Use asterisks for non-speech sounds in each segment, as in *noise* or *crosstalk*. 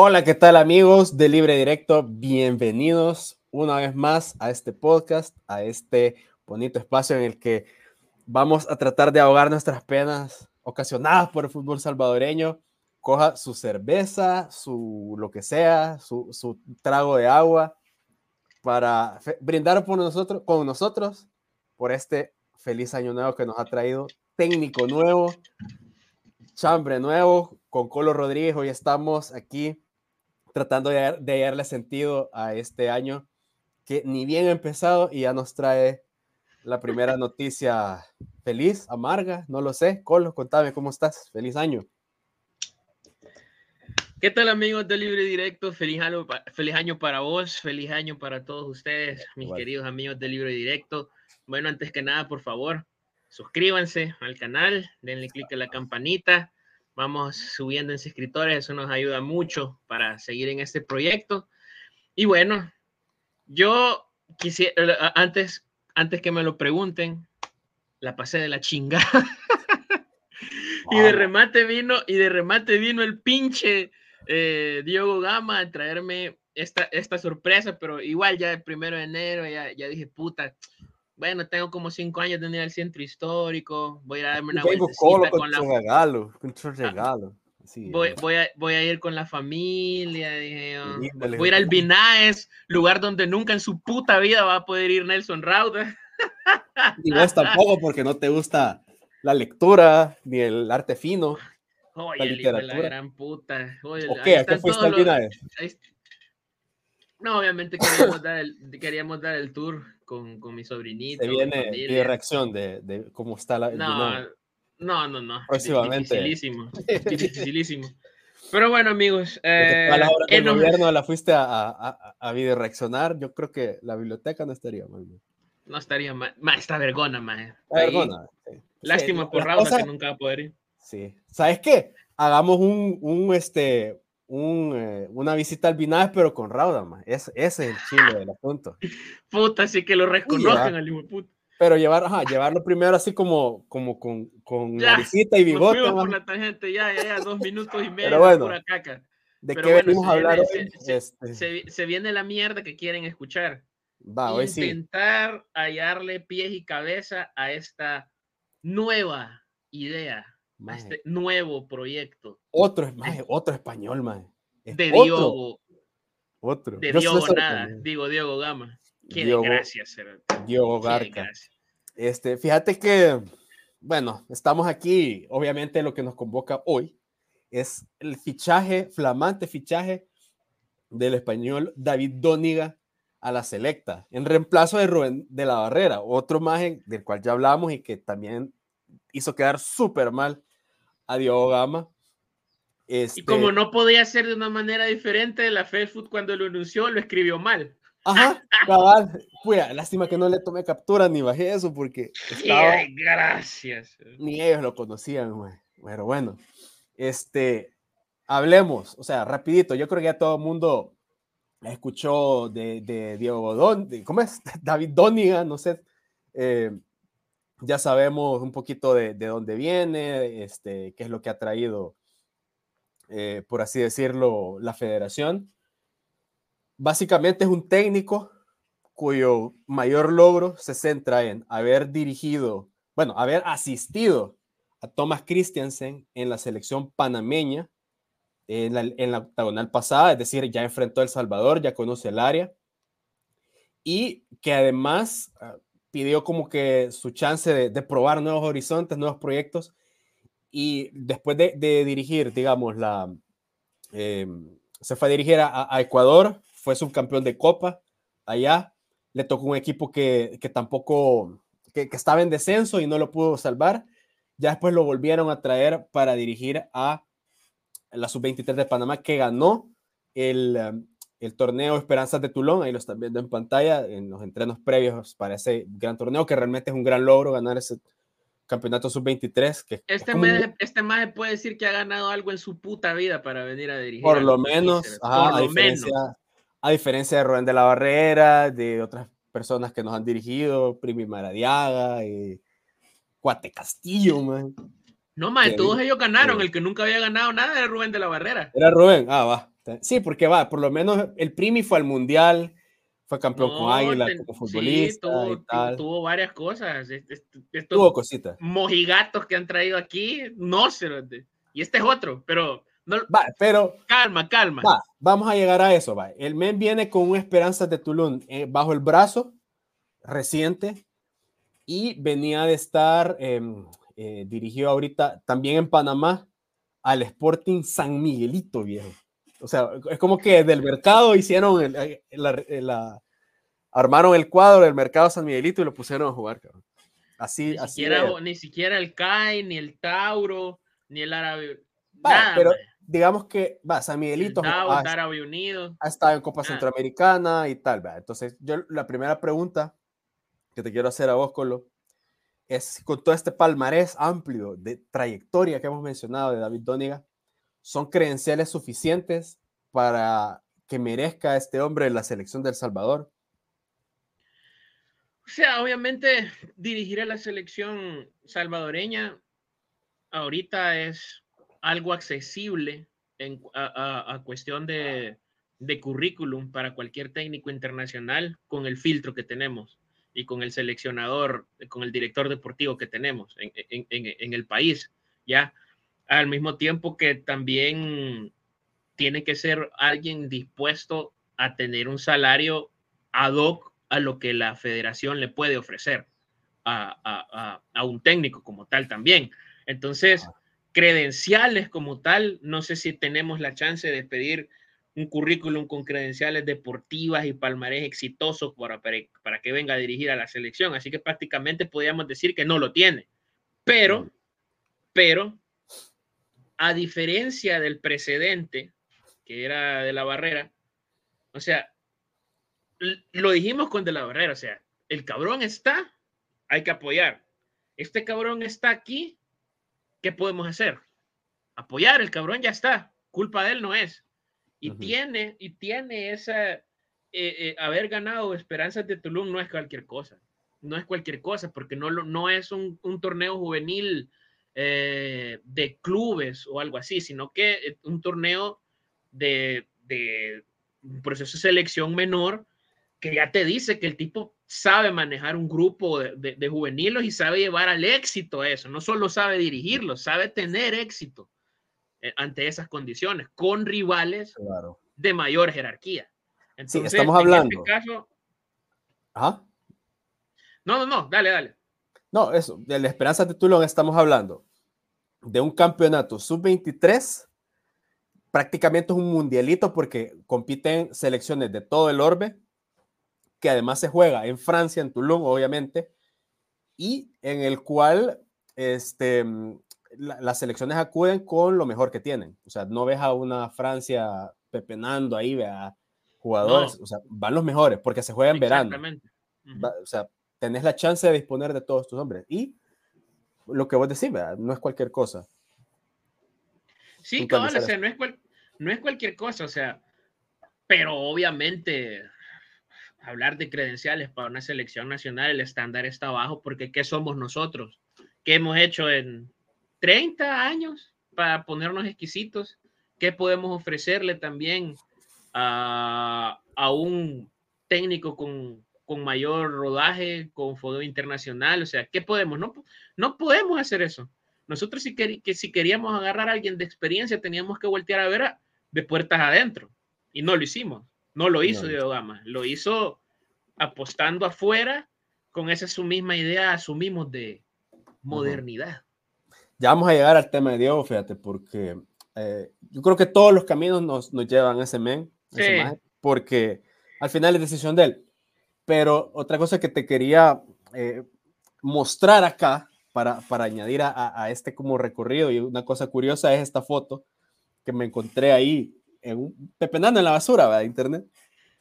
Hola, ¿qué tal amigos de Libre Directo? Bienvenidos una vez más a este podcast, a este bonito espacio en el que vamos a tratar de ahogar nuestras penas ocasionadas por el fútbol salvadoreño. Coja su cerveza, su lo que sea, su, su trago de agua para brindar por nosotros, con nosotros por este feliz año nuevo que nos ha traído técnico nuevo, chambre nuevo, con Colo Rodríguez. Hoy estamos aquí tratando de, de darle sentido a este año que ni bien ha empezado y ya nos trae la primera noticia feliz, amarga, no lo sé. Colo, contame cómo estás. Feliz año. ¿Qué tal amigos de Libre Directo? Feliz año, feliz año para vos, feliz año para todos ustedes, mis queridos amigos de Libre Directo. Bueno, antes que nada, por favor, suscríbanse al canal, denle clic a la campanita, vamos subiendo en suscriptores, eso nos ayuda mucho para seguir en este proyecto. Y bueno, yo quisiera, antes, antes que me lo pregunten, la pasé de la chingada. Wow. *laughs* y de remate vino, y de remate vino el pinche eh, Diego Gama a traerme esta, esta sorpresa, pero igual ya el primero de enero ya, ya dije, puta, bueno, tengo como cinco años de ir al centro histórico, voy a darme una vueltecita con, la... regalo, con ah, regalo. Sí, voy, voy, a, voy, a, ir con la familia, dije, oh, voy a ir al Binaes, lugar donde nunca en su puta vida va a poder ir Nelson Rauda. *laughs* Y vos tampoco, porque no te gusta la lectura ni el arte fino. Oye, la literatura. la gran puta. Oye, ¿O qué? ¿A qué fuiste al Binaes? No, obviamente queríamos dar el, queríamos dar el tour con, con mi sobrinito. Se viene mi reacción de, de, cómo está la. No, no, no, no. Próximamente. Dificilísimo. dificilísimo. Pero bueno, amigos. Eh, a la hora del gobierno la fuiste a, a, a, video reaccionar. Yo creo que la biblioteca no estaría mal. No estaría mal. Ma, esta vergona, ma. Vergona. Sí. Lástima sí, por Raúl cosa... que nunca va a poder ir. Sí. ¿Sabes qué? Hagamos un, un este, un, eh, una visita al Binaes, pero con Rauda, man. Es, ese es el chile del asunto. *laughs* Puta, así que lo reconozcan al hijo puta. Pero llevar, ajá, llevarlo primero así como, como con, con *laughs* ya, naricita y bigote. Nos por la tangente, ya, ya, ya, dos minutos y medio pero bueno, pura caca. ¿De pero qué bueno, venimos a hablar se, hoy? Se, este... se, se, viene la mierda que quieren escuchar. Va, hoy Intentar sí. hallarle pies y cabeza a esta nueva idea, a este nuevo proyecto. Otro, maje, otro español, man. De Diogo. Otro. De Diogo nada, también. digo Diogo Gama. Qué Diogo, gracias. Diogo Garca. Este, fíjate que, bueno, estamos aquí, obviamente lo que nos convoca hoy es el fichaje, flamante fichaje del español David Dóniga a la selecta, en reemplazo de Rubén de la Barrera, otro imagen del cual ya hablamos y que también hizo quedar súper mal a Diogo Gama. Este... Y como no podía ser de una manera diferente, la Facebook cuando lo anunció lo escribió mal. Ajá, *laughs* cabal. Lástima que no le tomé captura ni bajé eso porque estaba... Ay, gracias. Ni ellos lo conocían, güey. Pero bueno, este, hablemos, o sea, rapidito. Yo creo que ya todo el mundo escuchó de, de Diego Don, de, ¿cómo es? *laughs* David Dóniga, no sé. Eh, ya sabemos un poquito de, de, dónde viene, este, qué es lo que ha traído, eh, por así decirlo, la federación. Básicamente es un técnico cuyo mayor logro se centra en haber dirigido, bueno, haber asistido a Thomas Christiansen en la selección panameña en la, la octagonal pasada, es decir, ya enfrentó a El Salvador, ya conoce el área, y que además uh, pidió como que su chance de, de, probar nuevos horizontes, nuevos proyectos, y después de, de dirigir, digamos, la, eh, se fue a dirigir a, a, Ecuador, fue subcampeón de Copa allá, le tocó un equipo que, que tampoco, que, que estaba en descenso y no lo pudo salvar, ya después lo volvieron a traer para dirigir a la sub-23 de Panamá que ganó el, um, el, torneo Esperanzas de Tulón, ahí lo están viendo en pantalla, en los entrenos previos para ese gran torneo, que realmente es un gran logro ganar ese campeonato sub-23. Que este, mes, este más puede decir que ha ganado algo en su puta vida para venir a dirigir. Por lo menos, ajá, por a, lo diferencia, menos. a diferencia de Rubén de la Barrera, de otras personas que nos han dirigido, Primi Maradiaga, y Cuate Castillo, man. No, más, todos ellos ganaron. El que nunca había ganado nada era Rubén de la Barrera. Era Rubén. Ah, va. Sí, porque va, por lo menos el Primi fue al Mundial, fue campeón con Águila como futbolista. tuvo, tuvo, varias cosas. tuvo cositas. Mojigatos que han traído aquí, no sé. Y este es otro, pero. No, va, pero. Calma, calma. Va, vamos a llegar a eso. Va. El men viene con un Esperanza de Tulum eh, bajo el brazo, reciente, y venía de estar em, eh, dirigido ahorita también en Panamá al Sporting San Miguelito, viejo. O sea, es como que del mercado hicieron el, eh, eh, la, armaron el cuadro del mercado San Miguelito y lo pusieron a jugar, cabrón. Así, ni así. Siquiera, ni siquiera el CAI, ni el Tauro, ni el Árabe. pero digamos que va, San Miguelito ha, Árabe Unido. ha estado en Copa Centroamericana y tal. ¿va? Entonces, yo la primera pregunta que te quiero hacer a vos, Colo, con todo este palmarés amplio de trayectoria que hemos mencionado de David Dóniga, son credenciales suficientes para que merezca este hombre la selección del Salvador? O sea, obviamente dirigir a la selección salvadoreña ahorita es algo accesible en, a, cuestión de currículum para cualquier técnico internacional con el filtro que tenemos y con el seleccionador, con el director deportivo que tenemos en, en, en, el país, ¿ya? al mismo tiempo que también tiene que ser alguien dispuesto a tener un salario ad hoc a lo que la federación le puede ofrecer a, un técnico como tal también. Entonces, credenciales como tal, no sé si tenemos la chance de pedir un currículum con credenciales deportivas y palmarés exitosos para, para, que venga a dirigir a la selección. Así que prácticamente podríamos decir que no lo tiene. Pero, mm. pero a diferencia del precedente, que era de la barrera, o sea, lo dijimos con de la barrera, o sea, el cabrón está, hay que apoyar. Este cabrón está aquí, ¿qué podemos hacer? Apoyar, el cabrón ya está, culpa de él no es. Y tiene, y tiene esa, eh, eh, haber ganado Esperanzas de Tulum no es cualquier cosa, no es cualquier cosa, porque no, no es un, un torneo juvenil eh, de clubes o algo así, sino que un torneo de, de proceso de selección menor que ya te dice que el tipo sabe manejar un grupo de, de, juveniles y sabe llevar al éxito eso, no solo sabe dirigirlo, sabe tener éxito ante esas condiciones, con rivales de mayor jerarquía. Entonces, estamos hablando. Este no, no, no, dale, dale. No, eso, de la esperanza de Tulón estamos hablando de un campeonato sub-23, prácticamente es un mundialito porque compiten selecciones de todo el orbe, que además se juega en Francia, en Toulon, obviamente, y en el cual este, las selecciones acuden con lo mejor que tienen. O sea, no ves a una Francia pepenando ahí, vea jugadores, o sea, van los mejores porque se juega en verano. O sea, tenés la chance de disponer de todos tus hombres. Y lo que vos decís, ¿verdad? no es cualquier cosa. Sí, cabal, o sea, no es, no es cualquier cosa, o sea, pero obviamente hablar de credenciales para una selección nacional, el estándar está bajo porque ¿qué somos nosotros? ¿Qué hemos hecho en 30 años para ponernos exquisitos? ¿Qué podemos ofrecerle también a, a un técnico con con mayor rodaje, con fútbol internacional, o sea, ¿qué podemos? No, no podemos hacer eso. Nosotros si, que, si queríamos agarrar a alguien de experiencia, teníamos que voltear a ver de puertas adentro. Y no lo hicimos. No lo hizo Diego Gama. Lo hizo apostando afuera con esa su misma idea, asumimos de modernidad. Ya vamos a llegar al tema de Diego, fíjate, porque eh, yo creo que todos los caminos nos, nos llevan a ese men, porque al final es decisión de él. Pero otra cosa que te quería eh, mostrar acá para, para añadir a, a, este como recorrido y una cosa curiosa es esta foto que me encontré ahí en un, pepenando en la basura de internet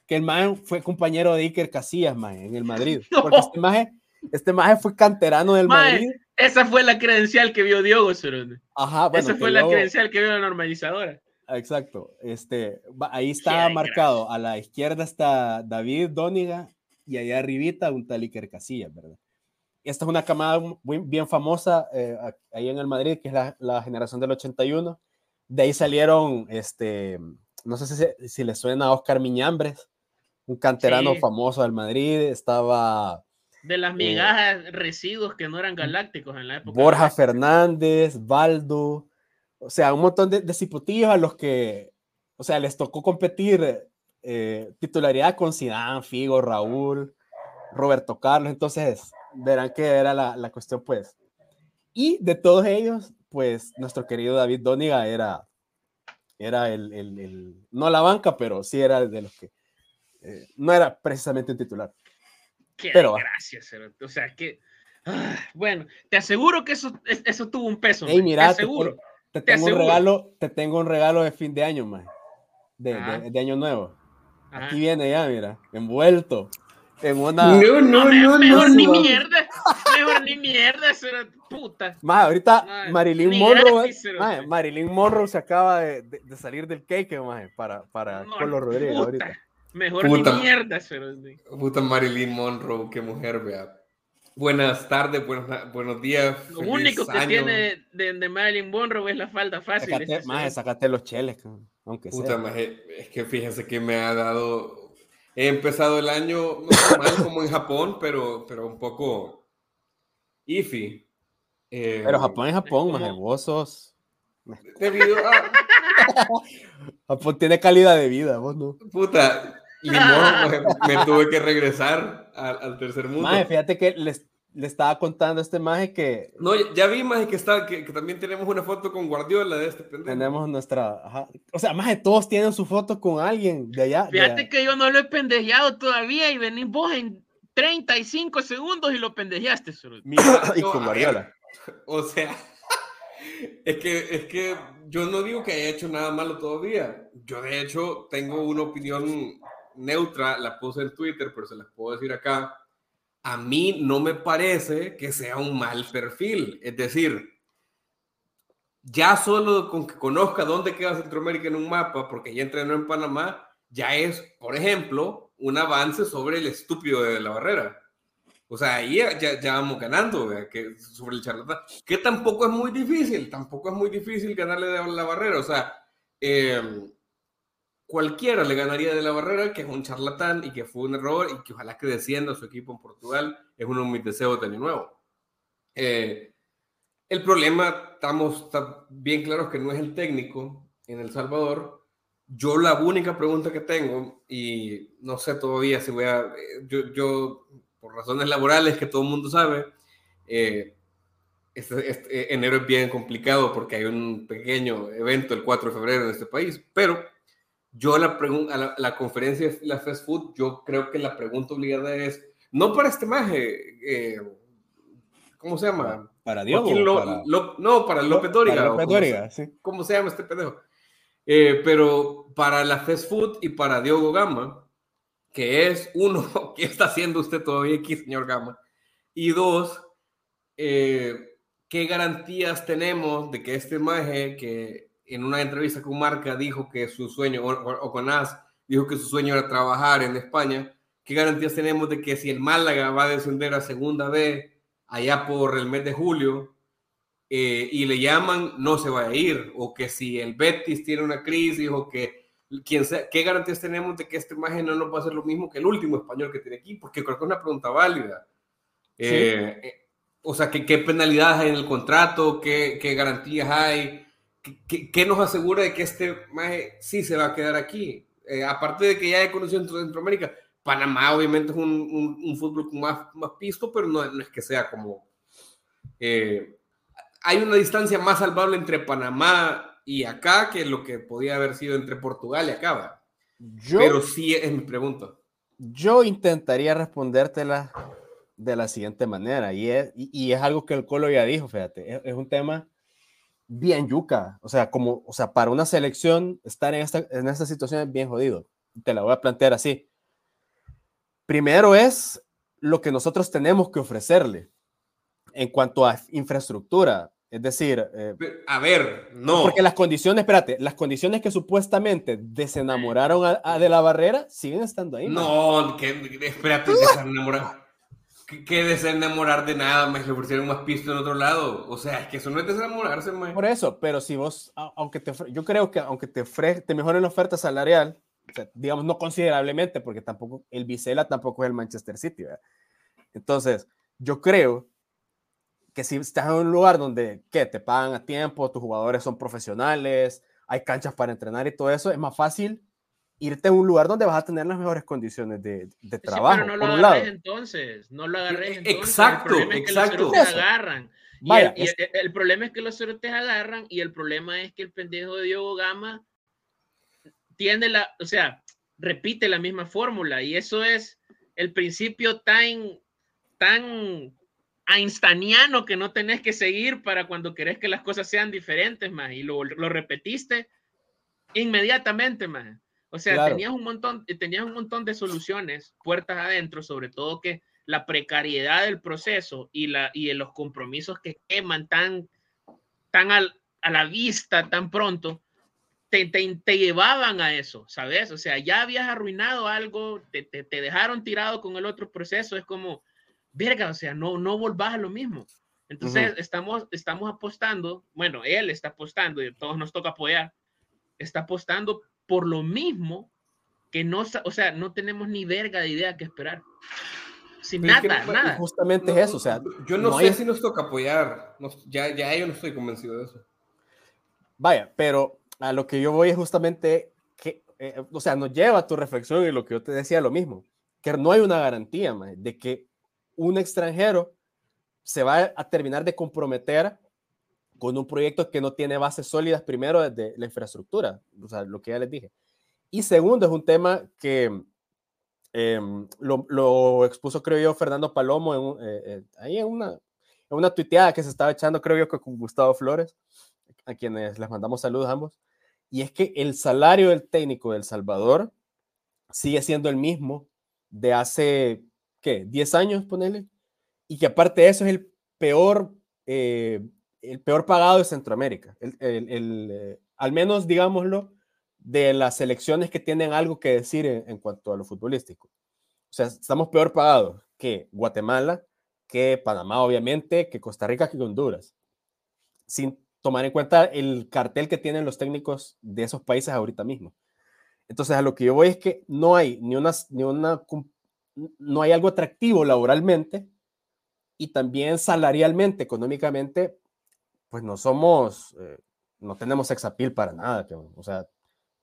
que el man fue compañero de Iker Casillas man, en el Madrid *laughs* porque este maje, este maje fue canterano del Madrid esa fue la credencial que vio Diogo Ajá, esa fue la credencial que vio la normalizadora Exacto, este, ahí está marcado, a la izquierda está David Dóniga y allá arribita un tal Iker Casillas, ¿verdad? Esta es una camada muy bien famosa eh, ahí en el Madrid, que es la, la, generación del 81. De ahí salieron este, no sé si, si le suena a Oscar Miñambres, un canterano famoso del Madrid, estaba... De las eh, migajas residuos que no eran galácticos en la época. Borja Fernández, Baldo, o sea, un montón de, de cipotillos a los que, o sea, les tocó competir eh, titularidad con Zidane, Figo, Raúl, Roberto Carlos, entonces verán que era la, la cuestión, pues. Y de todos ellos, pues nuestro querido David Doniga era, era el, el, el, no la banca, pero sí era de los que eh, no era precisamente un titular. Qué pero, gracias, o sea, que ah, bueno, te aseguro que eso, eso tuvo un peso. Hey, mira, te aseguro. Te, tengo un regalo, te tengo un regalo de fin de año, man. De, de, de, año nuevo. Aquí viene ya, mira, envuelto en una. No, no, no, mejor ni mierda. Mejor ni mierda, era puta. Más, ahorita Marilyn Monroe. Marilyn Monroe se acaba de, de, salir del cake, más, para, para Carlos Rodríguez ahorita. Mejor puta, ni mierda, Puta Marilyn Monroe, qué mujer, vea. Buenas tardes, buenos, buenos días. Lo único que tiene de, de, Marilyn Monroe es la falda fácil. Sácate, más, sácate los cheles, aunque puta, sea. Maje, es que fíjense que me ha dado He empezado el año no mal como en Japón, pero, pero un poco iffy. Eh, pero Japón es Japón, más hermosos. Debido a... *laughs* Japón tiene calidad de vida, vos no. Puta, limón, *laughs* me, tuve que regresar al, al tercer mundo. Maje, fíjate que les, le estaba contando a este maje que. No, ya vi, maje, que, está, que, que, también tenemos una foto con Guardiola de este pendejo. Tenemos nuestra. Ajá. O sea, maje, todos tienen su foto con alguien de allá. Fíjate que yo no lo he pendejeado todavía y venís vos en 35 segundos y lo pendejeaste. Solo. *coughs* y con Guardiola. O sea, es que, es que yo no digo que haya hecho nada malo todavía. Yo, de hecho, tengo una opinión neutra, la puse en Twitter, pero se las puedo decir acá a mí no me parece que sea un mal perfil. Es decir, ya solo con que conozca dónde queda Centroamérica en un mapa, porque ya entrenó en Panamá, ya es, por ejemplo, un avance sobre el estúpido de la barrera. O sea, ahí ya, ya vamos ganando que, sobre el charlatán, que tampoco es muy difícil, tampoco es muy difícil ganarle de la barrera. O sea, eh, cualquiera le ganaría de la barrera, que es un charlatán y que fue un error y que ojalá que descienda su equipo en Portugal. Es uno de mis deseos de nuevo. Eh, el problema, estamos bien claros que no es el técnico en El Salvador. Yo la única pregunta que tengo, y no sé todavía si voy a, yo, yo por razones laborales que todo el mundo sabe, eh, este, este, enero es bien complicado porque hay un pequeño evento el 4 de febrero en este país, pero yo la, pregunta, la, conferencia de la fast food, yo creo que la pregunta obligada es, no para este maje, eh, ¿cómo se llama? Para Diego. no, para López Dóriga. López Dóriga, sí. ¿Cómo se llama este pendejo? Eh, pero para la fast food y para Diogo Gama, que es uno, *laughs* ¿qué está haciendo usted todavía aquí, señor Gama? Y dos, eh, ¿qué garantías tenemos de que este maje que en una entrevista con Marca dijo que su sueño, o, con AS, dijo que su sueño era trabajar en España. ¿Qué garantías tenemos de que si el Málaga va a descender a segunda B allá por el mes de julio eh, y le llaman, no se va a ir? O que si el Betis tiene una crisis o que quien sea, ¿qué garantías tenemos de que esta imagen no nos va a hacer lo mismo que el último español que tiene aquí? Porque creo que es una pregunta válida. Eh, eh, o sea, ¿qué, ¿qué, penalidades hay en el contrato? ¿Qué, qué garantías hay? ¿qué, nos asegura de que este maje sí se va a quedar aquí? Eh, aparte de que ya he conocido en Centroamérica, Panamá obviamente es un, un, fútbol más, más pisto, pero no, es que sea como... Eh, hay una distancia más salvable entre Panamá y acá que lo que podía haber sido entre Portugal y. Yo, pero sí es mi pregunta. Yo intentaría respondértela de la siguiente manera, y es, y, es algo que el Colo ya dijo, fíjate, es un tema bien yuca. O sea, como, o sea, para una selección estar en esta, en esta situación es bien jodido. Te la voy a plantear así. Primero es lo que nosotros tenemos que ofrecerle en cuanto a infraestructura. Es decir, eh, a ver, no. Porque las condiciones, espérate, las condiciones que supuestamente desenamoraron a, de la barrera siguen estando ahí. No, que, espérate, desenamoraron. que desenamorar de nada, más le ofrecieron más pisto en otro lado. O sea, es que eso no es desenamorarse, más. Por eso, pero si vos, aunque te, yo creo que aunque te, te mejoren la oferta salarial, digamos, no considerablemente, porque tampoco el Vicela tampoco es el Manchester City, ¿verdad? Entonces, yo creo que si estás en un lugar donde, ¿qué? Te pagan a tiempo, tus jugadores son profesionales, hay canchas para entrenar y todo eso, es más fácil irte a un lugar donde vas a tener las mejores condiciones de, de trabajo. Sí, pero no lo agarres entonces, no lo agarres entonces. Exacto, el problema es que exacto. Los agarran. Vaya, y, el, el, problema es que los te agarran y el problema es que el pendejo de Diego Gama tiene la, o sea, repite la misma fórmula y eso es el principio tan, tan einsteiniano que no tenés que seguir para cuando querés que las cosas sean diferentes, más y lo, lo repetiste inmediatamente, más. O sea, tenías, un montón, tenías un montón de soluciones, puertas adentro, sobre todo que la precariedad del proceso y, la, y los compromisos que queman tan, tan a la vista tan pronto, te, te, llevaban a eso, ¿sabes? O sea, ya habías arruinado algo, te, te, te, dejaron tirado con el otro proceso, es como, verga, o sea, no, no volvás a lo mismo. Entonces, estamos, estamos apostando, bueno, él está apostando y todos nos toca apoyar, está apostando por lo mismo que no, o sea, no tenemos ni verga de idea que esperar. Sin nada, nada. Justamente es eso, o sea. Yo no, sé si nos toca apoyar, ya, ya yo no estoy convencido de eso. Vaya, pero a lo que yo voy es justamente que, eh, o sea, nos lleva a tu reflexión y lo que yo te decía lo mismo, que no hay una garantía de que un extranjero se va a terminar de comprometer con un proyecto que no tiene bases sólidas, primero desde la infraestructura, o sea, lo que ya les dije. Y segundo, es un tema que em, lo, expuso, creo yo, Fernando Palomo eh, eh, ahí en una, en una tuiteada que se estaba echando, creo yo, con Gustavo Flores, a quienes les mandamos saludos a ambos. Y es que el salario del técnico del Salvador sigue siendo el mismo de hace, ¿qué? 10 años, ponele. Y que aparte de eso es el peor eh, el peor pagado de Centroamérica. El, eh, al menos, digámoslo, de las selecciones que tienen algo que decir en, cuanto a lo futbolístico. O sea, estamos peor pagados que Guatemala, que Panamá, obviamente, que Costa Rica, que Honduras. Sin tomar en cuenta el cartel que tienen los técnicos de esos países ahorita mismo. Entonces, a lo que yo voy es que no hay ni una, ni una, no hay algo atractivo laboralmente y también salarialmente, económicamente, pues no somos, eh, no tenemos sexapil para nada. O sea,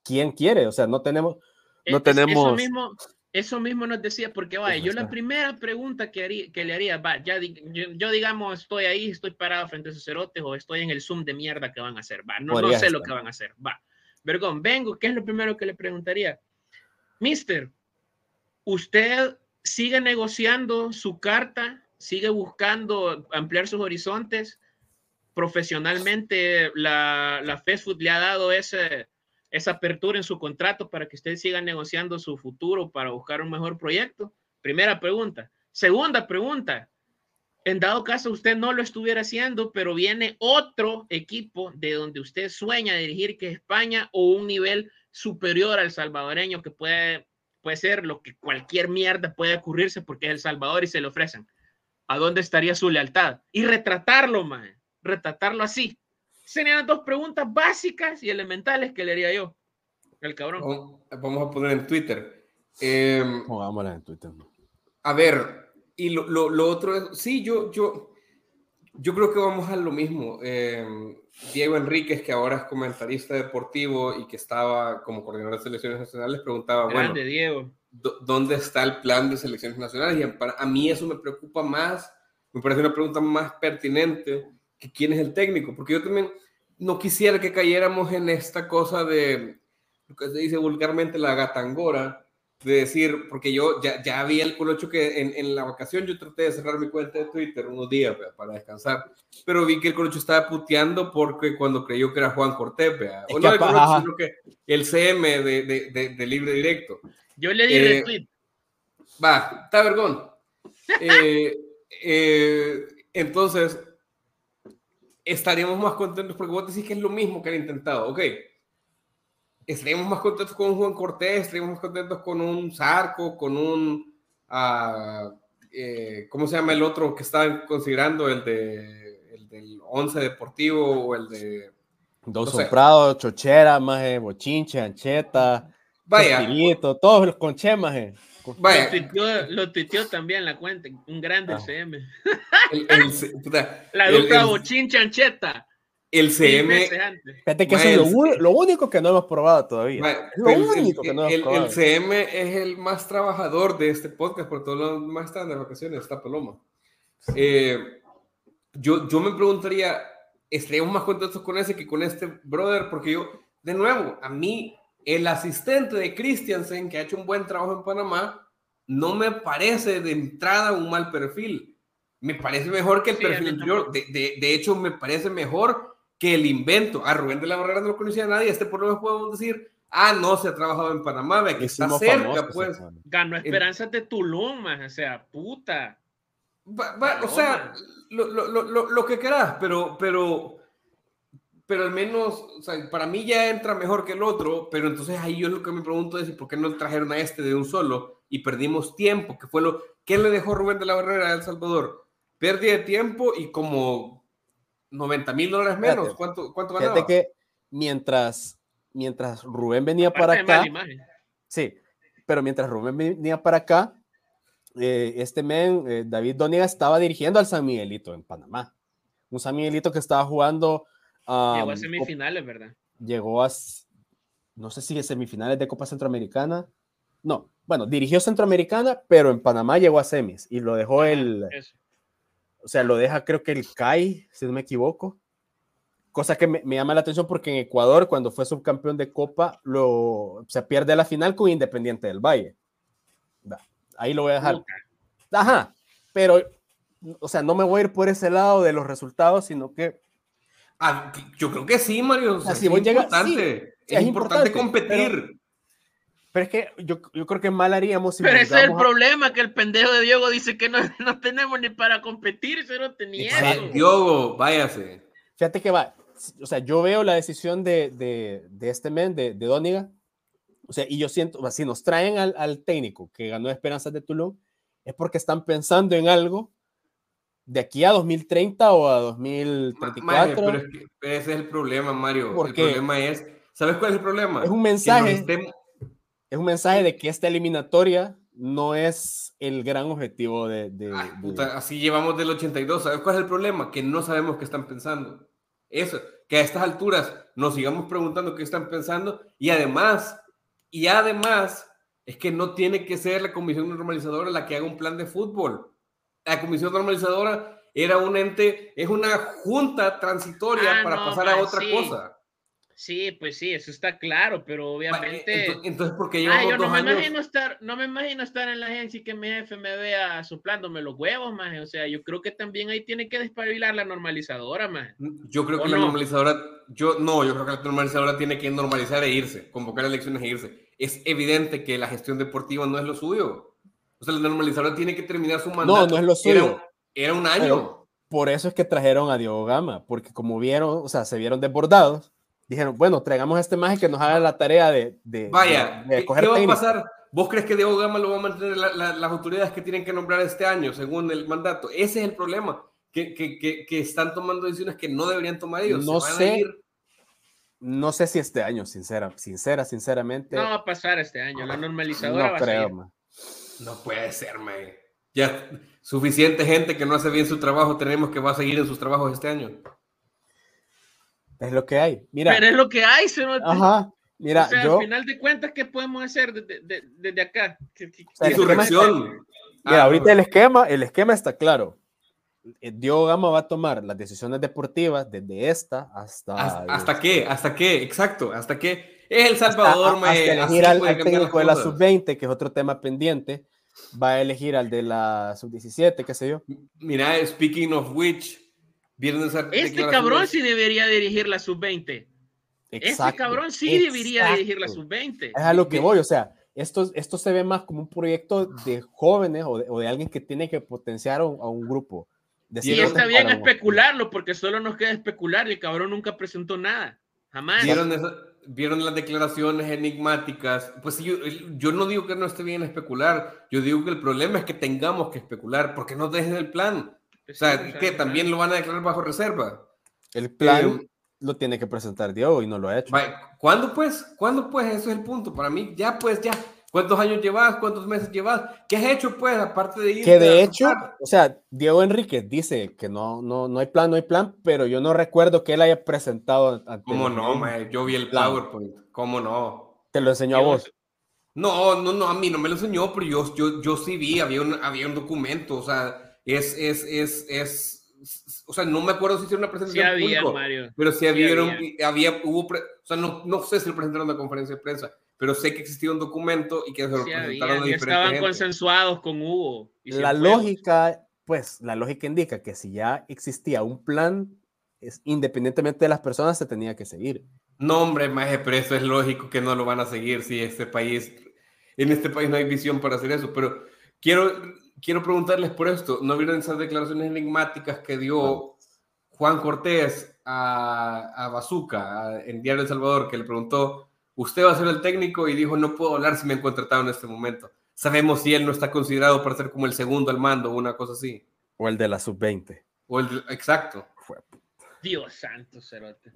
¿quién quiere? O sea, no tenemos, no tenemos... Eso mismo, eso mismo nos decía, porque vaya, yo la primera pregunta que, haría, que le haría, va, ya yo, digamos, estoy ahí, estoy parado frente a esos cerotes o estoy en el Zoom de mierda que van a hacer, va, no, no sé lo que van a hacer, va. Vergón, vengo, ¿qué es lo primero que le preguntaría? Mister, ¿usted sigue negociando su carta? ¿Sigue buscando ampliar sus horizontes? profesionalmente la, la le ha dado ese, esa apertura en su contrato para que usted siga negociando su futuro para buscar un mejor proyecto? Primera pregunta. Segunda pregunta. En dado caso usted no lo estuviera haciendo, pero viene otro equipo de donde usted sueña dirigir, que es España, o un nivel superior al salvadoreño, que puede, puede ser lo que cualquier mierda puede ocurrirse porque es El Salvador y se le ofrecen. ¿A dónde estaría su lealtad? Y retratarlo, man retratarlo así? Serían dos preguntas básicas y elementales que le haría yo. El cabrón. Vamos a poner en Twitter. Eh, en Twitter. A ver, y lo, lo, otro es, sí, yo, yo, yo creo que vamos a lo mismo. Em, Diego Enríquez, que ahora es comentarista deportivo y que estaba como coordinador de selecciones nacionales, preguntaba, Grande, bueno, Diego. ¿dónde está el plan de selecciones nacionales? Y para, a mí eso me preocupa más, me parece una pregunta más pertinente quién es el técnico, porque yo también no quisiera que cayéramos en esta cosa de lo que se dice vulgarmente la gatangora, de decir, porque yo ya, ya vi el colocho que en, en, la vacación yo traté de cerrar mi cuenta de Twitter unos días para descansar, pero vi que el colocho estaba puteando porque cuando creyó que era Juan Cortés, o no el colocho, sino que el CM de, de, de, libre directo. Yo le di eh, retweet. Va, está vergón. *laughs* Eh, eh, entonces, estaríamos más contentos porque vos decís que es lo mismo que han intentado. Ok, estaríamos más contentos con un Juan Cortés, estaríamos más contentos con un Zarco, con un uh, eh, ¿cómo se llama el otro que estaban considerando? El, de, el del 11 Deportivo o el de... Dos no Prado, Chochera, maje, Bochinche, Ancheta, Vaya. todos los con Che, maje. Vaya. Lo tuiteó, también la cuenta, un grande ah. CM. El, el, la dupla Bochinche, Ancheta. El CM. Fíjate que eso es lo, lo, único que no hemos probado todavía. lo el, único que no hemos probado. El CM es el más trabajador de este podcast, por todos los más están de vacaciones, está Paloma. Eh, yo, yo me preguntaría, ¿estaríamos más contentos con ese que con este brother? Porque yo, de nuevo, a mí, el asistente de Christiansen, que ha hecho un buen trabajo en Panamá, no me parece de entrada un mal perfil. Me parece mejor que el perfil anterior. De, de, de hecho, me parece mejor que el invento, a ah, Rubén de la Barrera no lo conocía a nadie, este por lo menos podemos decir, ah, no, se ha trabajado en Panamá, que está cerca, pues. Ganó esperanzas de Tulum, o sea, puta. o sea, lo, lo, lo, lo, que querás, pero, pero, pero al menos, o sea, para mí ya entra mejor que el otro, pero entonces ahí yo lo que me pregunto es, ¿por qué no trajeron a este de un solo y perdimos tiempo? Que fue lo, ¿qué le dejó Rubén de la Barrera a El Salvador? Pérdida de tiempo y como 90 mil dólares menos. ¿Cuánto, cuánto ganaba? Fíjate que mientras, mientras Rubén venía para acá. Sí, pero mientras Rubén venía para acá, eh, este men, eh, David Doniga, estaba dirigiendo al San Miguelito en Panamá. Un San Miguelito que estaba jugando. llegó a semifinales, ¿verdad? Llegó a, no sé si a semifinales de Copa Centroamericana. No, bueno, dirigió Centroamericana, pero en Panamá llegó a semis y lo dejó el, o sea, lo deja creo que el CAI, si no me equivoco. Cosa que me, llama la atención porque en Ecuador, cuando fue subcampeón de Copa, lo, se pierde la final con Independiente del Valle. Ahí lo voy a dejar. Ajá, pero, o sea, no me voy a ir por ese lado de los resultados, sino que... Ah, yo creo que sí, Mario. es, importante. es, importante. competir. Pero es que yo, yo creo que mal haríamos si Pero ese es el problema, que el pendejo de Diogo dice que no, *laughs* no tenemos ni para competir, no tenía. Diogo, váyase. Fíjate que va, o sea, yo veo la decisión de, de, de este men, de, de Dóniga, o sea, y yo siento, si nos traen al, al, técnico que ganó Esperanzas de Tulum, es porque están pensando en algo de aquí a 2030 o a 2034. pero es que ese es el problema, Mario. El problema es, ¿sabes cuál es el problema? Es un mensaje es un mensaje de que esta eliminatoria no es el gran objetivo de... así llevamos del 82. ¿Sabes cuál es el problema? Que no sabemos qué están pensando. Eso, que a estas alturas nos sigamos preguntando qué están pensando y además, y además, es que no tiene que ser la comisión normalizadora la que haga un plan de fútbol. La comisión normalizadora era un ente, es una junta transitoria ah, para pasar a otra cosa. Sí, pues sí, eso está claro, pero obviamente. Entonces, ¿por qué llevamos yo no me imagino estar, no me imagino estar en la agencia y que mi jefe me vea soplándome los huevos, más. O sea, yo creo que también ahí tiene que despabilar la normalizadora, más. Mm, yo creo que la normalizadora, yo no, yo creo que la normalizadora tiene que normalizar e irse, convocar elecciones e irse. Es evidente que la gestión deportiva no es lo suyo. O sea, la normalizadora tiene que terminar su mandato. No, no es lo suyo. Era, un año. por eso es que trajeron a Diego Gama, porque como vieron, o sea, se vieron desbordados dijeron, bueno, traigamos a este maje que nos haga la tarea de, de Vaya, ¿qué va a pasar? ¿Vos crees que Diego Gama lo va a mantener las autoridades que tienen que nombrar este año, según el mandato? Ese es el problema, que, que, que, están tomando decisiones que no deberían tomar ellos. No sé. No sé si este año, sincera, sincera, sinceramente. No va a pasar este año, la normalizadora no creo, No puede ser, me. Ya suficiente gente que no hace bien su trabajo tenemos que va a seguir en sus trabajos este año. Es lo que hay. Mira. Pero es lo que hay, se Ajá. Mira, al final de cuentas, ¿qué podemos hacer desde, desde, acá? Insurrección. Mira, ah, ahorita el esquema, el esquema está claro. Eh, Diego Gama va a tomar las decisiones deportivas desde esta hasta. ¿Hasta, qué? ¿Hasta qué? Exacto. ¿Hasta qué? Es El Salvador, hasta, hasta elegir al, técnico de la sub-20, que es otro tema pendiente. Va a elegir al de la sub-17, qué sé yo. Mira, speaking of which, este cabrón sí debería dirigir la sub-20. Este cabrón sí debería dirigir la sub-20. Es a lo que voy, o sea, esto, esto se ve más como un proyecto de jóvenes o de, alguien que tiene que potenciar a un, grupo. y está bien especularlo, porque solo nos queda especular y el cabrón nunca presentó nada. Jamás. ¿Vieron esa, vieron las declaraciones enigmáticas. Pues yo, yo no digo que no esté bien especular, yo digo que el problema es que tengamos que especular, porque no dejen el plan. O sea, que también lo van a declarar bajo reserva. El plan eh, lo tiene que presentar Diego y no lo ha hecho. ¿Cuándo pues? ¿Cuándo pues? Eso es el punto. Para mí, ya pues, ya. ¿Cuántos años llevas? ¿Cuántos meses llevas? ¿Qué has hecho, pues, aparte de ir? Que de hecho, o sea, Diego Enrique dice que no, no, no hay plan, no hay plan, pero yo no recuerdo que él haya presentado. ¿Cómo no, man? Yo vi el PowerPoint. ¿Cómo no? ¿Te lo enseñó a vos? No, no, no, a mí no me lo enseñó, pero yo, yo, yo sí vi, había un, había un documento, o sea, es, es, es, es, o sea, no me acuerdo si hicieron una presentación sí había, Mario. pero sí, había, había, hubo, o sea, no, no sé si lo presentaron en la conferencia de prensa, pero sé que existía un documento y que se lo presentaron a Estaban consensuados con Hugo. la lógica, pues, la lógica indica que si ya existía un plan, es, independientemente de las personas, se tenía que seguir. No, hombre, maje, pero eso es lógico que no lo van a seguir si este país, en este país no hay visión para hacer eso, pero quiero, quiero preguntarles por esto, ¿no vieron esas declaraciones enigmáticas que dio Juan Cortés a, a Bazooka en Diario El Salvador, que le preguntó usted va a ser el técnico y dijo, no puedo hablar si me han contratado en este momento. Sabemos si él no está considerado para ser como el segundo al mando o una cosa así. O el de la sub-20. O el exacto. Dios santo, Cerote.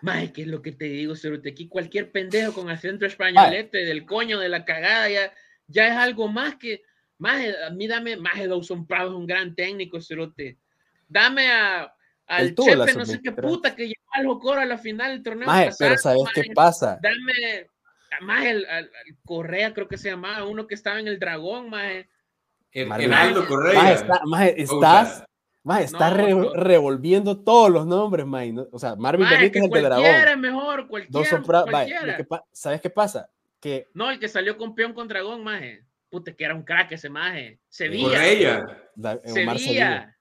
Mae, ¿qué es lo que te digo, Cerote? Aquí cualquier pendejo con acento españolete del coño, de la cagada, ya, ya es algo más que... Más, a mí dame, más Dawson Prado es un gran técnico, Cerote. Dame a, al chefe, no sé qué puta, que llevó al Jocoro a la final del torneo. pero ¿sabes qué pasa? Dame, más el, Correa, creo que se llamaba, uno que estaba en el Dragón, más. Heraldo Correa. estás, más, estás revolviendo todos los nombres, más. O sea, Marvin Benítez es el de Dragón. Cualquiera mejor, cualquiera. ¿Sabes qué pasa? Que... No, el que salió campeón con Dragón, maje. Puta, que era un crack ese maje. Sevilla. Correa. Sevilla.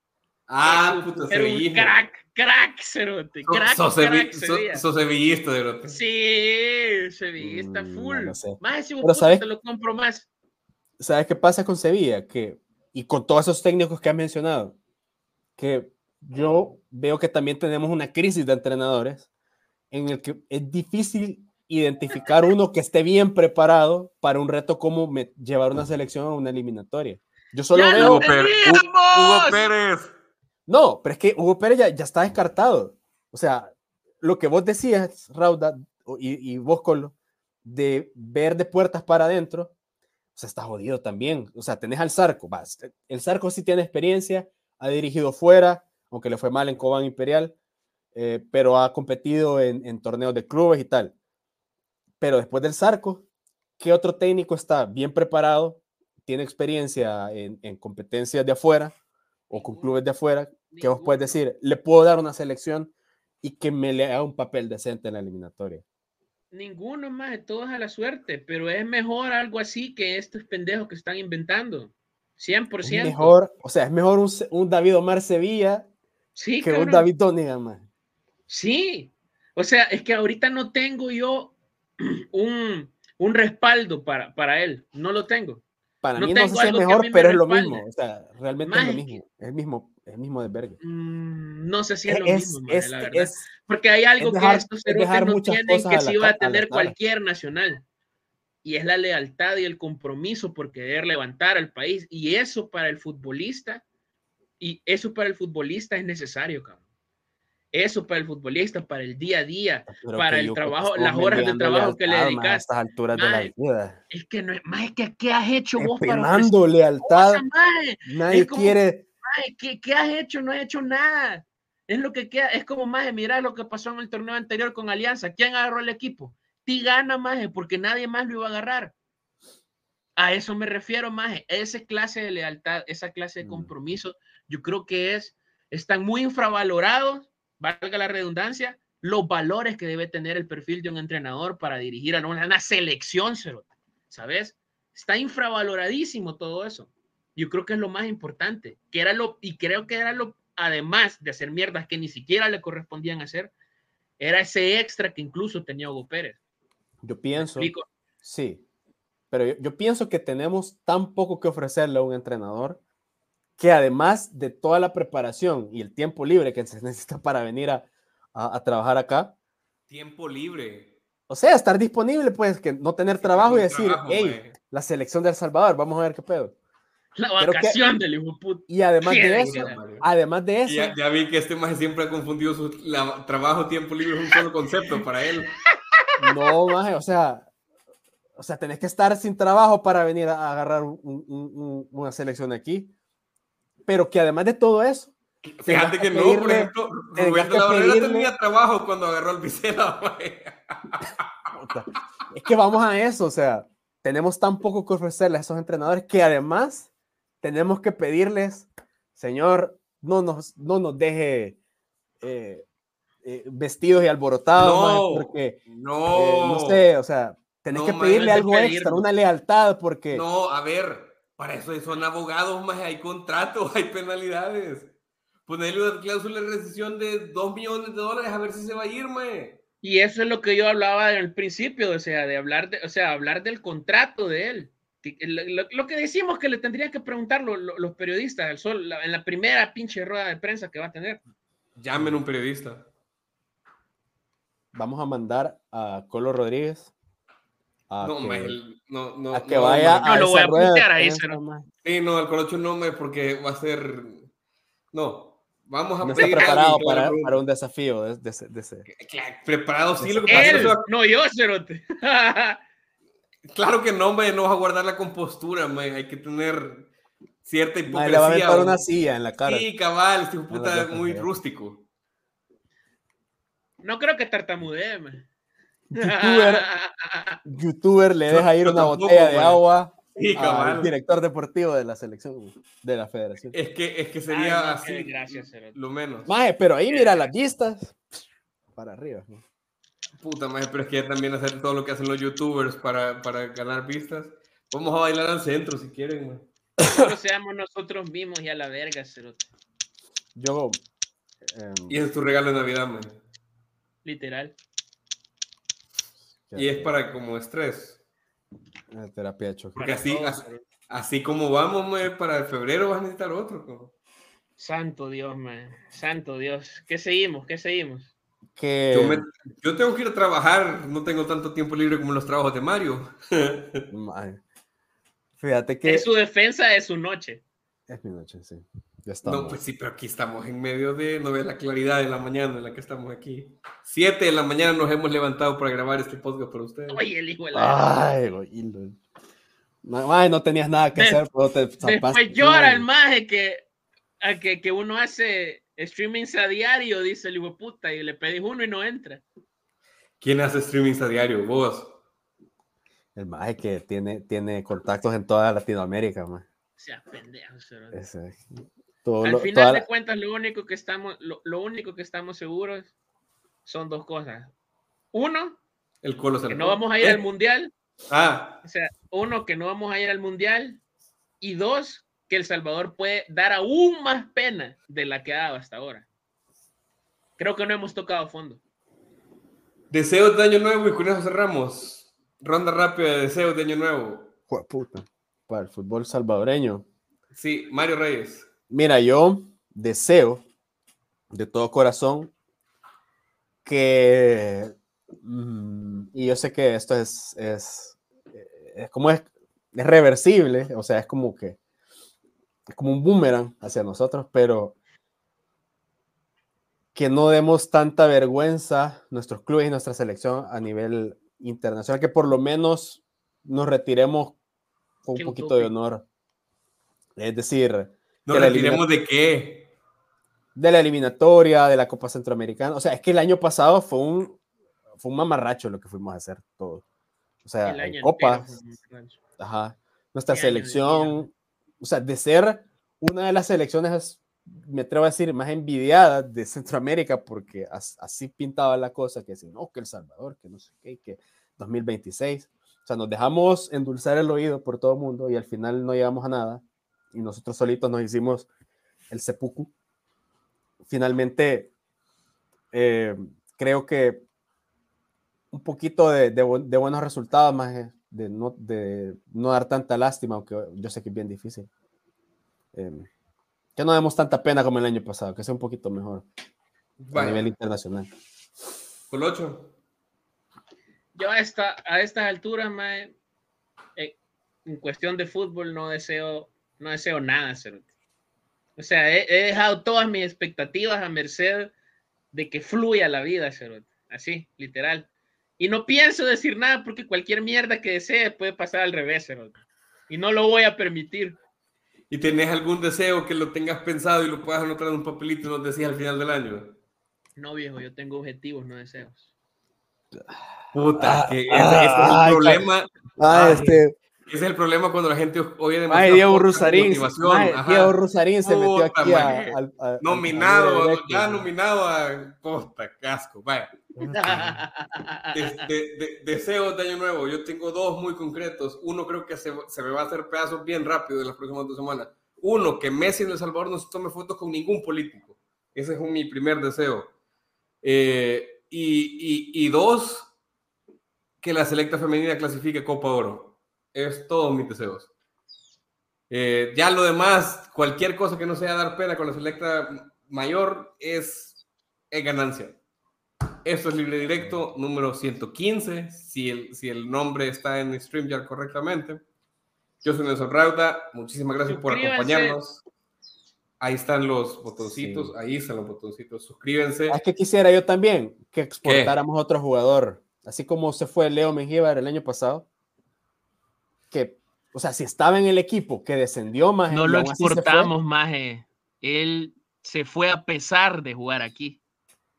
Ah, puto sevillista. Crack, crack, cerote. Crack, so, so, crack, so, so sevillista, cerote. Sí, sevillista mm, full. No sé. Más si vos sabes, te lo compro más. ¿Sabes qué pasa con Sevilla? Que, y con todos esos técnicos que has mencionado, que yo veo que también tenemos una crisis de entrenadores en el que es difícil identificar uno que esté bien preparado para un reto como llevar una selección a una eliminatoria. Yo solo veo Hugo, Hugo Pérez. No, pero es que Hugo Pérez ya, está descartado. O sea, lo que vos decías, Rauda, y, vos, Colo, de ver de puertas para adentro, o sea, está jodido también. O sea, tenés al Zarco. el Zarco sí tiene experiencia, ha dirigido fuera, aunque le fue mal en Cobán Imperial, eh, pero ha competido en, torneos de clubes y tal. Pero después del Zarco, ¿qué otro técnico está bien preparado, tiene experiencia en, en competencias de afuera o con clubes de afuera que vos puedes decir, le puedo dar una selección y que me le haga un papel decente en la eliminatoria. Ninguno más, de todos a la suerte, pero es mejor algo así que estos pendejos que están inventando. 100%. mejor, o sea, es mejor un, David Omar Sevilla sí, que un David Donigan más. Sí, o sea, es que ahorita no tengo yo un, un respaldo para, para él, no lo tengo. Para mí no sé si es mejor, pero es lo mismo. O sea, realmente es lo mismo. Es el mismo, es el mismo de Berger. Mm, no sé si es, lo mismo, la verdad. Porque hay algo que estos héroes no tienen que sí va a tener cualquier nacional. Y es la lealtad y el compromiso por querer levantar al país. Y eso para el futbolista, y eso para el futbolista es necesario, cabrón. Eso para el futbolista, para el día a día, para el trabajo, las horas de trabajo que le dedicas. A estas alturas de la vida. Es que no es más que ¿qué has hecho vos para lealtad. Nadie quiere. ¿qué, ¿qué, has hecho? No has hecho nada. Es lo que queda, es como más, mira lo que pasó en el torneo anterior con Alianza. ¿Quién agarró el equipo? Ti gana más porque nadie más lo iba a agarrar. A eso me refiero más, esa clase de lealtad, esa clase de mm. compromiso, yo creo que es, están muy infravalorados valga la redundancia, los valores que debe tener el perfil de un entrenador para dirigir a una, selección, ¿sabes? Está infravaloradísimo todo eso. Yo creo que es lo más importante, que era lo, y creo que era lo, además de hacer mierdas que ni siquiera le correspondían hacer, era ese extra que incluso tenía Hugo Pérez. Yo pienso, sí, pero yo, yo pienso que tenemos tan poco que ofrecerle a un entrenador que además de toda la preparación y el tiempo libre que se *laughs* necesita para venir a, a, trabajar acá. Tiempo libre. o sea, estar disponible, pues, que no tener trabajo y decir, hey, la selección de El Salvador, vamos a ver qué pedo. La vacación del hijo puto. Y además de eso, además de eso. Ya, vi que este más siempre ha confundido su trabajo, tiempo libre, es un solo concepto para él. No, más, o sea, o sea, tenés que estar sin trabajo para venir a agarrar una selección aquí. Pero que además de todo eso. Fíjate que, no, por ejemplo, Roberto Labrera tenía trabajo cuando agarró el Vicela. *laughs* es que vamos a eso, o sea, tenemos tan poco que ofrecerle a esos entrenadores que además tenemos que pedirles, Señor, no nos, no nos deje eh, eh, vestidos y alborotados, porque no, eh, no sé, o sea, tenés que pedirle algo extra, una lealtad, porque... No, a ver, para eso son abogados, más hay contratos, *laughs* hay penalidades. Ponerle una cláusula de rescisión de 2 millones de dólares a ver si se va a ir, Y eso es lo que yo hablaba al principio, o sea, de hablar, de, o sea, hablar del contrato de él. Lo, que decimos que le tendrían que preguntar los, periodistas sol, en la primera pinche rueda de prensa que va a tener. Llamen un periodista. Vamos a mandar a Colo Rodríguez a no, que, no, no, a que vaya a lo voy a putear ahí. Sí, no, al Colocho no me, porque va a ser. No, vamos a. No está preparado para, para, un desafío de, de, de ese. Preparado, sí, lo que pasa es No, yo, Cerote. *laughs* Claro que no, me no vas a guardar la compostura, me hay que tener cierta hipocresía. le va a una silla en la cara. Sí, cabal, este puta es muy rústico. No creo que tartamudee, man. YouTuber, YouTuber le deja ir una botella de agua sí, al director deportivo de la selección de la federación. Es que, es que sería así, gracias, lo menos. Maje, pero ahí mira las vistas para arriba. ¿no? Puta madre, pero es que también hacer todo lo que hacen los youtubers para, para ganar vistas. Vamos a bailar al centro si quieren, man. seamos nosotros mismos y a la verga, cerote. Yo. Y es tu regalo de Navidad, man. Literal. Y es para como estrés. La terapia de Porque así, así, como vamos, man, para el febrero vas a necesitar otro. Santo Dios, man. Santo Dios. ¿Qué seguimos? ¿Qué seguimos? Yo, tengo que ir a trabajar, no tengo tanto tiempo libre como los trabajos de Mario. *laughs* Fíjate que... Es su defensa, es su noche. Es mi noche, sí. No, pues sí, pero aquí estamos en medio de, no ve la claridad de la mañana en la que estamos aquí. Siete de la mañana nos hemos levantado para grabar este podcast para ustedes. Oye, el hijo de la... Ay, no, no tenías nada que hacer, pero te Después llora el maje que, que, que uno hace streamings a diario, dice el hijo puta, y le pedís uno y no entra. ¿Quién hace streamings a diario? ¿Vos? El más que tiene, tiene contactos en toda Latinoamérica. Sea pendejo, Al final de cuentas, lo único que estamos, lo, único que estamos seguros son dos cosas. Uno, el que no vamos a ir al ¿Eh? mundial. Ah. O sea, uno, que no vamos a ir al mundial. Y dos, que El Salvador puede dar aún más pena de la que ha dado hasta ahora. Creo que no hemos tocado fondo. Deseos de año nuevo y con eso cerramos. Ronda rápida de deseos de año nuevo. puta. Para el fútbol salvadoreño. Sí, Mario Reyes. Mira, yo deseo de todo corazón que. Mm, y yo sé que esto es, es, es como es, es reversible, o sea, es como que como un boomerang hacia nosotros, pero que no demos tanta vergüenza nuestros clubes y nuestra selección a nivel internacional, que por lo menos nos retiremos con un poquito de honor. Es decir, ¿nos retiremos de qué? De la eliminatoria, de la Copa Centroamericana. O sea, es que el año pasado fue un, fue un mamarracho lo que fuimos a hacer todos. O sea, en Copas. Ajá. Nuestra selección o sea, de ser una de las selecciones, me atrevo a decir, más envidiada de Centroamérica, porque así pintaba la cosa, que si no, que El Salvador, que no sé qué, que 2026. O sea, nos dejamos endulzar el oído por todo el mundo y al final no llegamos a nada. Y nosotros solitos nos hicimos el sepuku. Finalmente, eh, creo que un poquito de, de, de buenos resultados, más de no, de no dar tanta lástima, aunque yo sé que es bien difícil. Em, que no demos tanta pena como el año pasado, que sea un poquito mejor a nivel internacional. Colocho. yo a, esta, a estas alturas, mae, eh, en cuestión de fútbol no deseo, no deseo nada, Cerote. O sea, he, he dejado todas mis expectativas a merced de que fluya la vida, Cerote. Así, literal. Y no pienso decir nada porque cualquier mierda que desee puede pasar al revés, Cerote. Y no lo voy a permitir. ¿Y tenés algún deseo que lo tengas pensado y lo puedas anotar en un papelito y nos decís al final del año? No, viejo, yo tengo objetivos, no deseos. Puta, Ah, que ese, ah, es el ay, problema. Ah, este, Ese es el problema cuando la gente oye demasiado Diego podcast de Rusarín. Diego Rusarín se metió aquí a, a- al- Nominado, directo, ya nominado a Costa, casco. Vaya. De- de- de- deseos de año nuevo. Yo tengo dos muy concretos. Uno creo que se, se me va a hacer pedazos bien rápido en las próximas dos semanas. Uno, que Messi en El Salvador no se tome fotos con ningún político. Ese es un- mi primer deseo. Eh, y, y- y dos, que la selecta femenina clasifique Copa Oro. Es todos mis deseos. Eh, ya lo demás, cualquier cosa que no sea dar pena con la selecta mayor es, es ganancia. Esto es Libre Directo número 115, si el, si el nombre está en StreamYard correctamente. Yo soy Nelson Rauta, muchísimas gracias por acompañarnos. Ahí están los botoncitos, Sí. ahí están los botoncitos, suscríbanse. Es que quisiera yo también que exportáramos a otro jugador, así como se fue Leo Mengíbar el año pasado, que, o sea, si estaba en el equipo que descendió más, No lo exportamos, maje. Él se fue a pesar de jugar aquí.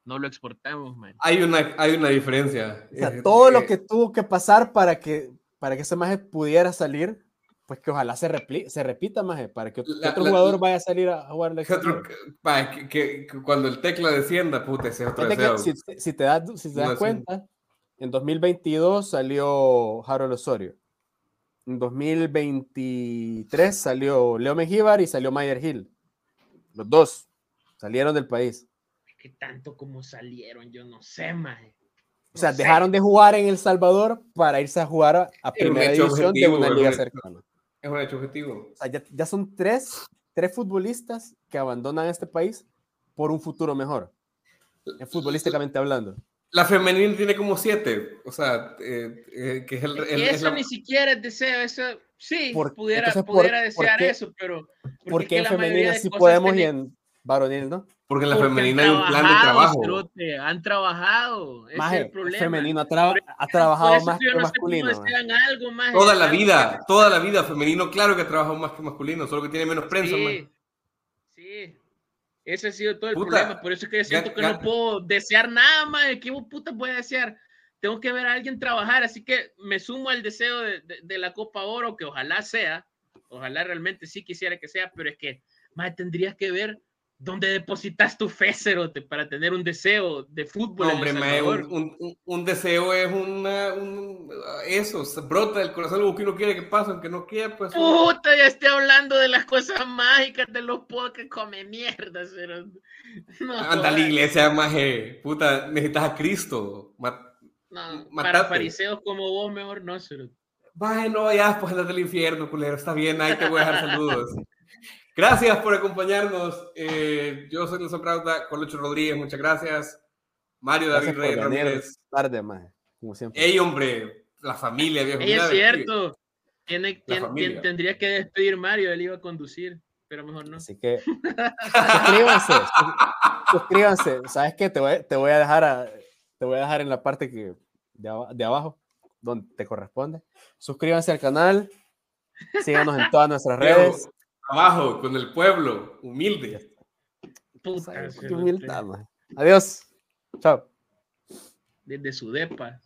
No lo exportamos, man. Hay una, hay una diferencia. o sea, Eh, todo lo eh, que tuvo que pasar para que, para que ese maje pudiera salir, pues que ojalá se, repli- se repita más, para que, La- otro la- jugador la- vaya a salir a, jugar el que otro- que, que- que cuando el tecla descienda, puta, ese es otro deseo. si, si te das, si te das No, sí. cuenta, en 2022 salió Harold Osorio. En 2023 salió Leo Mengíbar y salió Mayer Hill. Los dos salieron del país. Que tanto como salieron, yo no sé, maje. O sea, No sé. dejaron de jugar en El Salvador para irse a jugar a, a primera división de objetivo, una era un liga cercana. Es un hecho objetivo. O sea, ya, ya son tres, tres futbolistas que abandonan este país por un futuro mejor, futbolísticamente hablando. La femenina tiene como siete, o sea, eh, eh, que es el... Es el- es eso la- ni siquiera es deseo, eso sí, Por- pudiera, entonces, ¿por- pudiera por desear qué- eso, pero es que en femenina sí podemos y en varonil no. porque en la porque femenina hay un plan de trabajado, trabajo. han trabajado, ese es Maje, el problema. femenino ha, traba- ha Por trabajado más que no masculino. algo más. Toda la vida, toda la vida femenino, claro que trabaja más que masculino, solo que tiene menos prensa. sí. Ese ha sido todo el Puta, problema. Por eso es que yo siento que no puedo desear nada más. ¿Qué puta voy a desear? Tengo que ver a alguien trabajar. Así que me sumo al deseo de, de- de la Copa Oro, que ojalá sea. Ojalá realmente sí quisiera que sea, pero es que más tendrías que ver dónde depositas tu fe, cerote, para tener un deseo de fútbol. No, hombre, mae, un, un- un- deseo es una, un, eso, se brota del corazón algo que uno quiere que pase, aunque no quiera, pues. Puta, ya estoy hablando de las cosas mágicas de los podcasts come mierda, cerote. No, Anda a la iglesia, maje, puta, necesitas a Cristo. Ma- No, para fariseos como vos, mejor no, cerote. Maje, no, ya, pues andate al infierno, culero, está bien, ahí te voy a dejar *laughs* saludos. Gracias por acompañarnos. eh, yo soy Nelson Rauta, Colocho Rodríguez, muchas gracias. Mario David Gracias por Rey venir Ramírez. tarde, maje, como siempre. Ey, hombre, la familia, viejo. Ey, es cierto. Tiene, tien- familia. tien- tendría que despedir Mario, él iba a conducir, pero mejor no. Así que suscríbanse, su- *laughs* suscríbanse. ¿Sabes qué? Te voy, te voy a dejar a- te voy a dejar en la parte que de, de abajo donde te corresponde. Suscríbanse al canal, síganos en todas nuestras redes. Abajo, con el pueblo, humilde. Puta, qué humildad. Adiós. Chao. Desde su depa.